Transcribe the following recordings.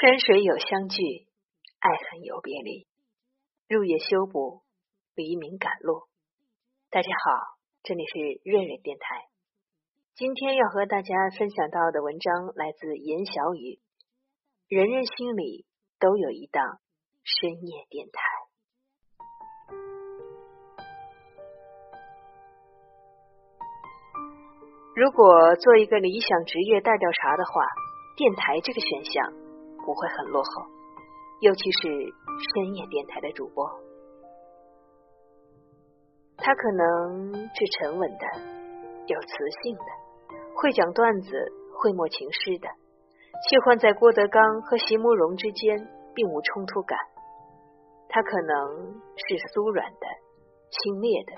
山水有相聚，爱恨有别离。入夜修补，黎明赶路。大家好，这里是润润电台。今天要和大家分享到的文章来自严小雨。人人心里都有一档深夜电台。如果做一个理想职业大调查的话，电台这个选项。不会很落后，尤其是深夜电台的主播，他可能是沉稳的、有磁性的，会讲段子、会默情诗的，切换在郭德纲和席慕容之间，并无冲突感。他可能是酥软的、轻蔑的，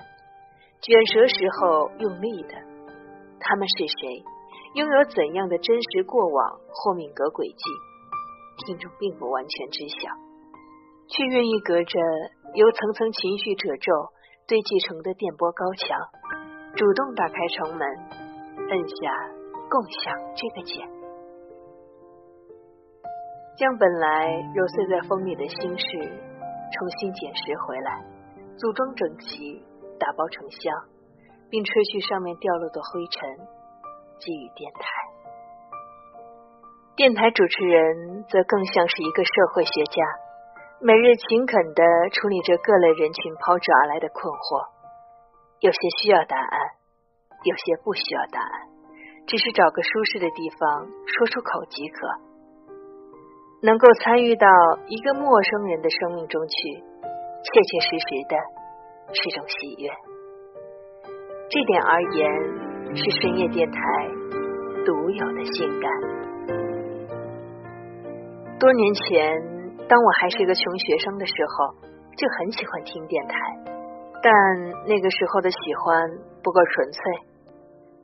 卷舌时候用力的。他们是谁？拥有怎样的真实过往或命格轨迹？听众并不完全知晓，却愿意隔着由层层情绪褶皱堆积成的电波高墙，主动打开城门，摁下共享这个键，将本来揉碎在风里的心事重新捡拾回来，组装整齐，打包成箱，并吹去上面掉落的灰尘，寄予电台。电台主持人则更像是一个社会学家，每日勤恳的处理着各类人群抛之而来的困惑，有些需要答案，有些不需要答案，只是找个舒适的地方说出口即可。能够参与到一个陌生人的生命中去，切切实实的是种喜悦。这点而言，是深夜电台独有的性感。多年前，当我还是一个穷学生的时候，就很喜欢听电台，但那个时候的喜欢不够纯粹，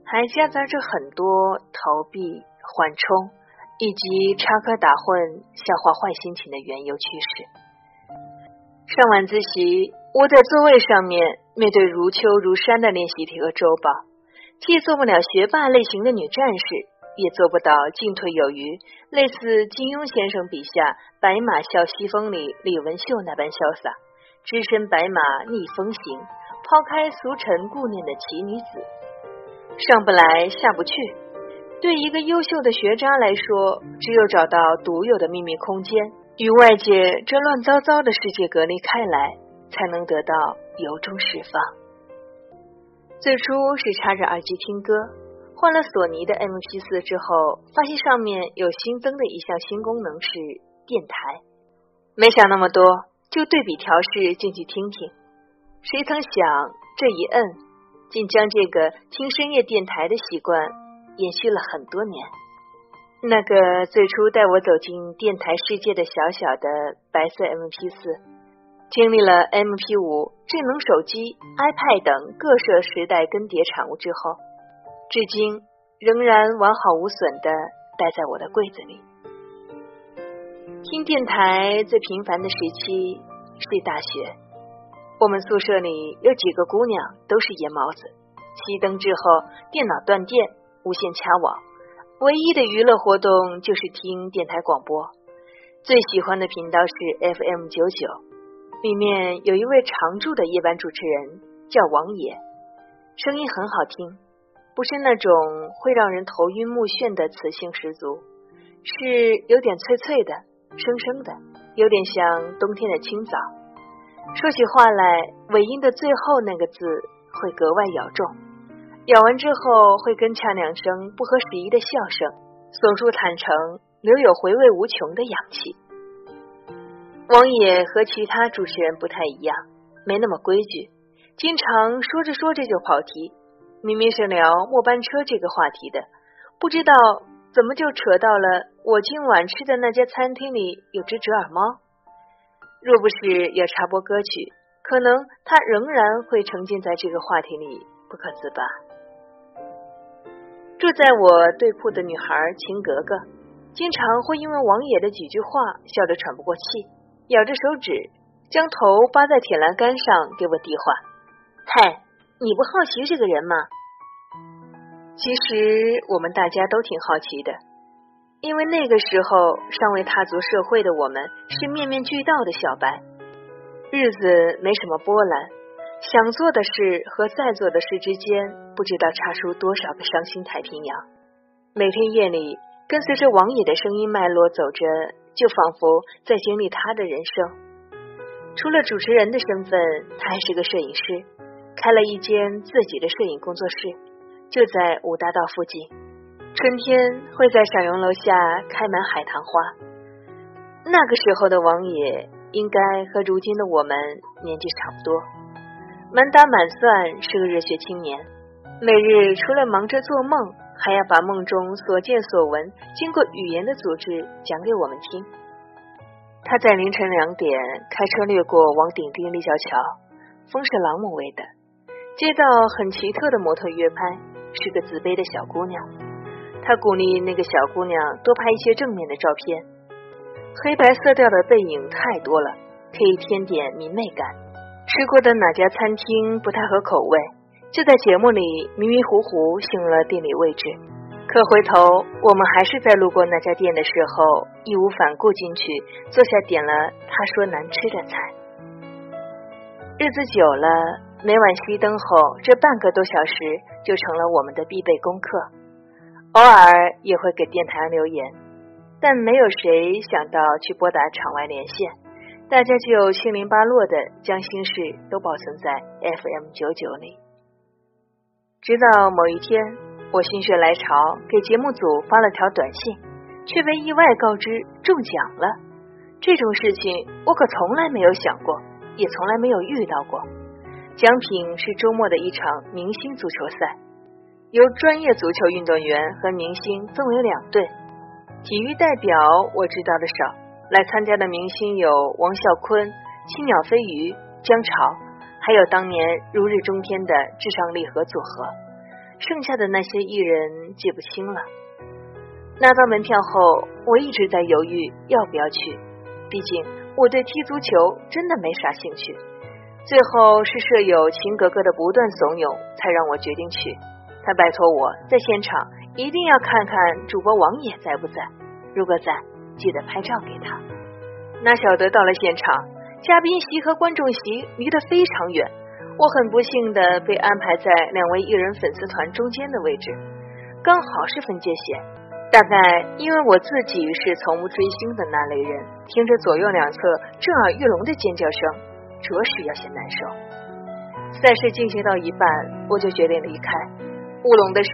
还夹杂着很多逃避、缓冲以及插科打诨、笑话坏心情的缘由趋势。上晚自习，窝在座位上面，面对如秋如山的练习题和周报，既做不了学霸类型的女战士。也做不到进退有余，类似金庸先生笔下《白马啸西风》里李文秀那般潇洒，只身白马逆风行，抛开俗尘顾念的奇女子，上不来下不去。对一个优秀的学渣来说，只有找到独有的秘密空间，与外界这乱糟糟的世界隔离开来，才能得到由衷释放。最初是插着耳机听歌。换了索尼的 MP 四之后，发现上面有新增的一项新功能是电台。没想那么多，就对比调试进去听听。谁曾想这一摁，竟将这个听深夜电台的习惯延续了很多年。那个最初带我走进电台世界的小小的白色 MP 四，经历了 MP 五、智能手机、iPad 等各设时代更迭产物之后。至今仍然完好无损的待在我的柜子里。听电台最频繁的时期是大学，我们宿舍里有几个姑娘都是夜猫子。熄灯之后，电脑断电，无线掐网，唯一的娱乐活动就是听电台广播。最喜欢的频道是 FM 九九，里面有一位常驻的夜班主持人，叫王野，声音很好听。不是那种会让人头晕目眩的磁性十足，是有点脆脆的、生生的，有点像冬天的清早。说起话来，尾音的最后那个字会格外咬重，咬完之后会跟呛两声不合时宜的笑声，锁住坦诚，留有回味无穷的氧气。王野和其他主持人不太一样，没那么规矩，经常说着说着就跑题。明明是聊末班车这个话题的，不知道怎么就扯到了我今晚吃的那家餐厅里有只折耳猫。若不是要插播歌曲，可能他仍然会沉浸在这个话题里不可自拔。住在我对铺的女孩秦格格，经常会因为王野的几句话笑得喘不过气，咬着手指，将头扒在铁栏杆上给我递话：“嗨。”你不好奇这个人吗？其实我们大家都挺好奇的。因为那个时候尚未踏足社会的我们是面面俱到的小白，日子没什么波澜，想做的事和在做的事之间不知道差出多少个伤心太平洋。每天夜里跟随着王野的声音脉络走着，就仿佛在经历他的人生。除了主持人的身份，他还是个摄影师，开了一间自己的摄影工作室，就在五大道附近。春天会在小榕楼下开满海棠花。那个时候的王野，应该和如今的我们年纪差不多，满打满算是个热血青年。每日除了忙着做梦，还要把梦中所见所闻，经过语言的组织讲给我们听。他在凌晨两点开车掠过王顶丁立交桥，风是朗姆味的，街道很奇特的模特约拍，是个自卑的小姑娘。他鼓励那个小姑娘多拍一些正面的照片，黑白色调的背影太多了，可以添点明媚感。吃过的哪家餐厅不太合口味，就在节目里迷迷糊糊形容了地理位置。可回头，我们还是在路过那家店的时候，义无反顾进去坐下，点了他说难吃的菜。日子久了，每晚熄灯后这半个多小时就成了我们的必备功课。偶尔也会给电台留言，但没有谁想到去拨打场外连线，大家就七零八落的将心事都保存在 FM 九九里。直到某一天。我心血来潮给节目组发了条短信，却被意外告知中奖了。这种事情我可从来没有想过，也从来没有遇到过。奖品是周末的一场明星足球赛，由专业足球运动员和明星分为两队。体育代表我知道的少，来参加的明星有王啸坤、青鸟飞鱼、姜潮，还有当年如日中天的至上励合组合。剩下的那些艺人记不清了。拿到门票后，我一直在犹豫要不要去，毕竟我对踢足球真的没啥兴趣。最后是舍友秦格格的不断怂恿，才让我决定去。他拜托我在现场一定要看看主播王野在不在，如果在，记得拍照给他。哪晓得到了现场，嘉宾席和观众席离得非常远。我很不幸的被安排在两位艺人粉丝团中间的位置，刚好是分界线。大概因为我自己是从不追星的那类人，听着左右两侧震耳欲聋的尖叫声，着实有些难受。赛事进行到一半，我就决定离开。乌龙的是，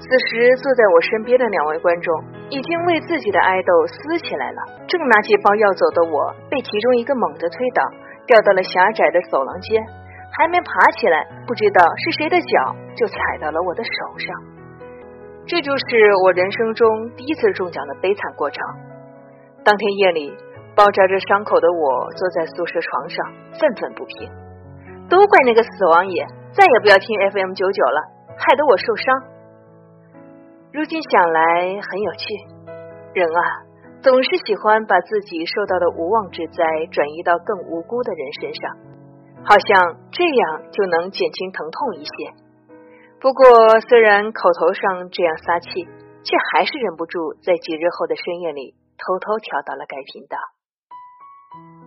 此时坐在我身边的两位观众已经为自己的爱豆撕起来了。正拿起包要走的我，被其中一个猛地推倒，掉到了狭窄的走廊间。还没爬起来，不知道是谁的脚就踩到了我的手上。这就是我人生中第一次中奖的悲惨过程。当天夜里，包扎着伤口的我坐在宿舍床上，愤愤不平。都怪那个死王爷，再也不要听 FM 九九了，害得我受伤。如今想来很有趣，人啊，总是喜欢把自己受到的无妄之灾转移到更无辜的人身上。好像这样就能减轻疼痛一些。不过，虽然口头上这样撒气，却还是忍不住在几日后的深夜里偷偷调到了该频道。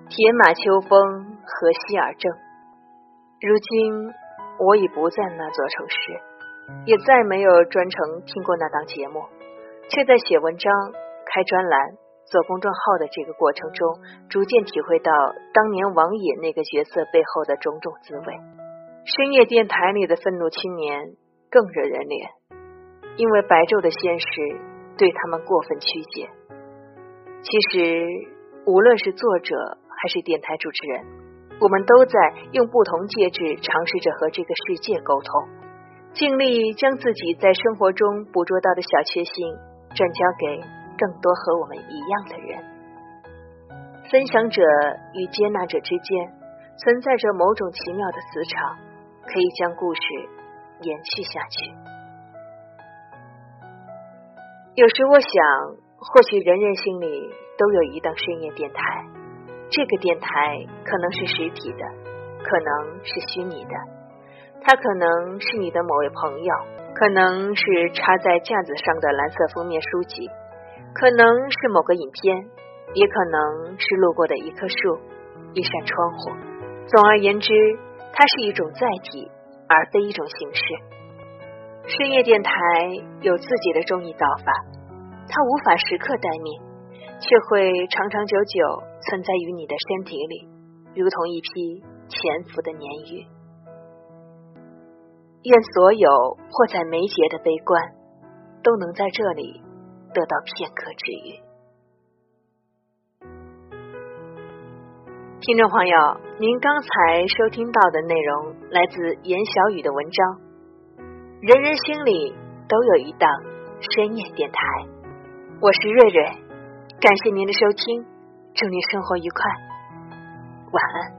铁马秋风，何夕而正。如今我已不在那座城市，也再没有专程听过那档节目，却在写文章、开专栏。做公众号的这个过程中，逐渐体会到当年王野那个角色背后的种种滋味。深夜电台里的愤怒青年更惹人怜，因为白昼的现实对他们过分曲解。其实，无论是作者还是电台主持人，我们都在用不同介质尝试着和这个世界沟通，尽力将自己在生活中捕捉到的小确幸转交给。更多和我们一样的人，分享者与接纳者之间存在着某种奇妙的磁场，可以将故事延续下去。有时我想，或许人人心里都有一档深夜电台，这个电台可能是实体的，可能是虚拟的，它可能是你的某位朋友，可能是插在架子上的蓝色封面书籍。可能是某个影片，也可能是路过的一棵树、一扇窗户。总而言之，它是一种载体，而非一种形式。深夜电台有自己的中意道法，它无法时刻待命，却会长长久久存在于你的身体里，如同一批潜伏的鲶鱼。愿所有迫在眉睫的悲观，都能在这里得到片刻治愈。听众朋友，您刚才收听到的内容来自严小雨的文章。人人心里都有一档深夜电台，我是瑞瑞，感谢您的收听，祝您生活愉快，晚安。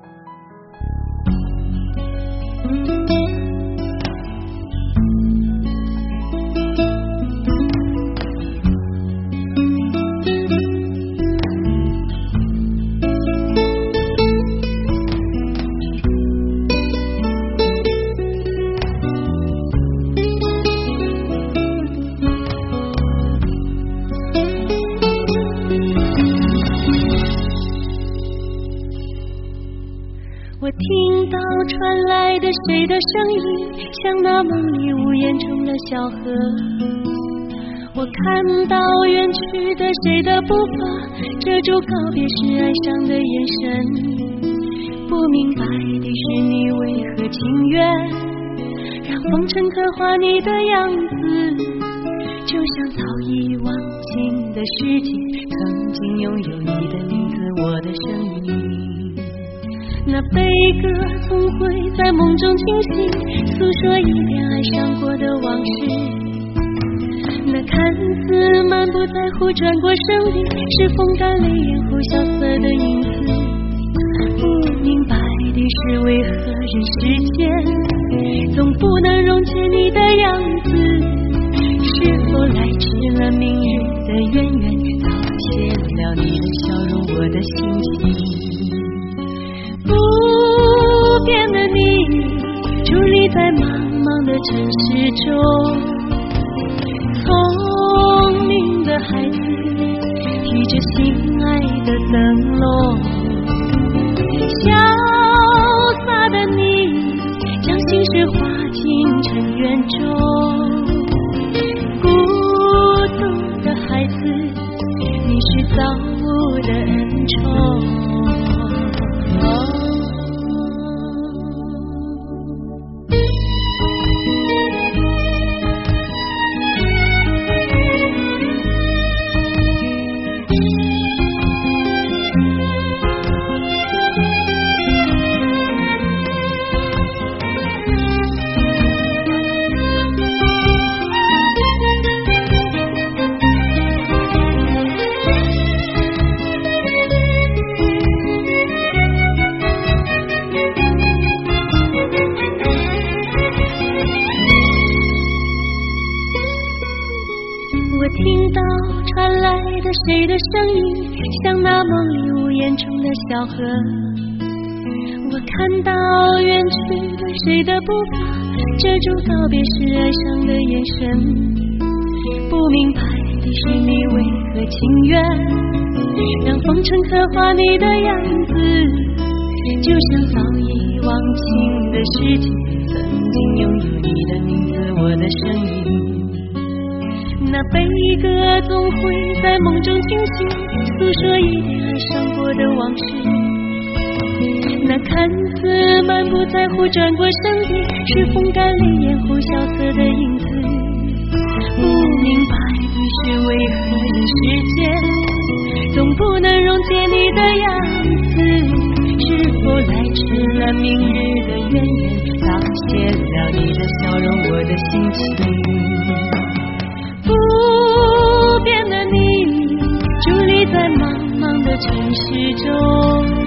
谁的声音，像那梦里屋檐中的小河。我看到远去的谁的步伐，遮住告别时哀伤的眼神。不明白的是你为何情愿让风尘刻画你的样子，就像早已忘情的世界，曾经拥有你的名字，我的声音。那悲歌总会在梦中惊醒，诉说一遍爱上过的往事。那看似满不在乎转过身的，是风干泪眼后萧瑟的影子。不明白的是，为何人世间总不能溶解你的样子？是否来迟了明日的渊源，早谢了你的笑容，我的心情。城市中。聪明的孩子，提着心爱的灯笼。小河？我看到远去的谁的步伐，遮住告别时哀伤的眼神。不明白的是你为何情愿让风尘刻画你的样子，就像早已忘情的世界，曾经拥有你的名字，我的声音。那悲歌总会在梦中惊醒，诉说一点爱上过的往事。那看似满不在乎转过身的，是风干泪眼后萧瑟的影子。不明白的是，为何人世间总不能溶解你的样子？是否来迟了明日的渊源，早谢了你的笑容，我的心情。不在茫茫的城市中。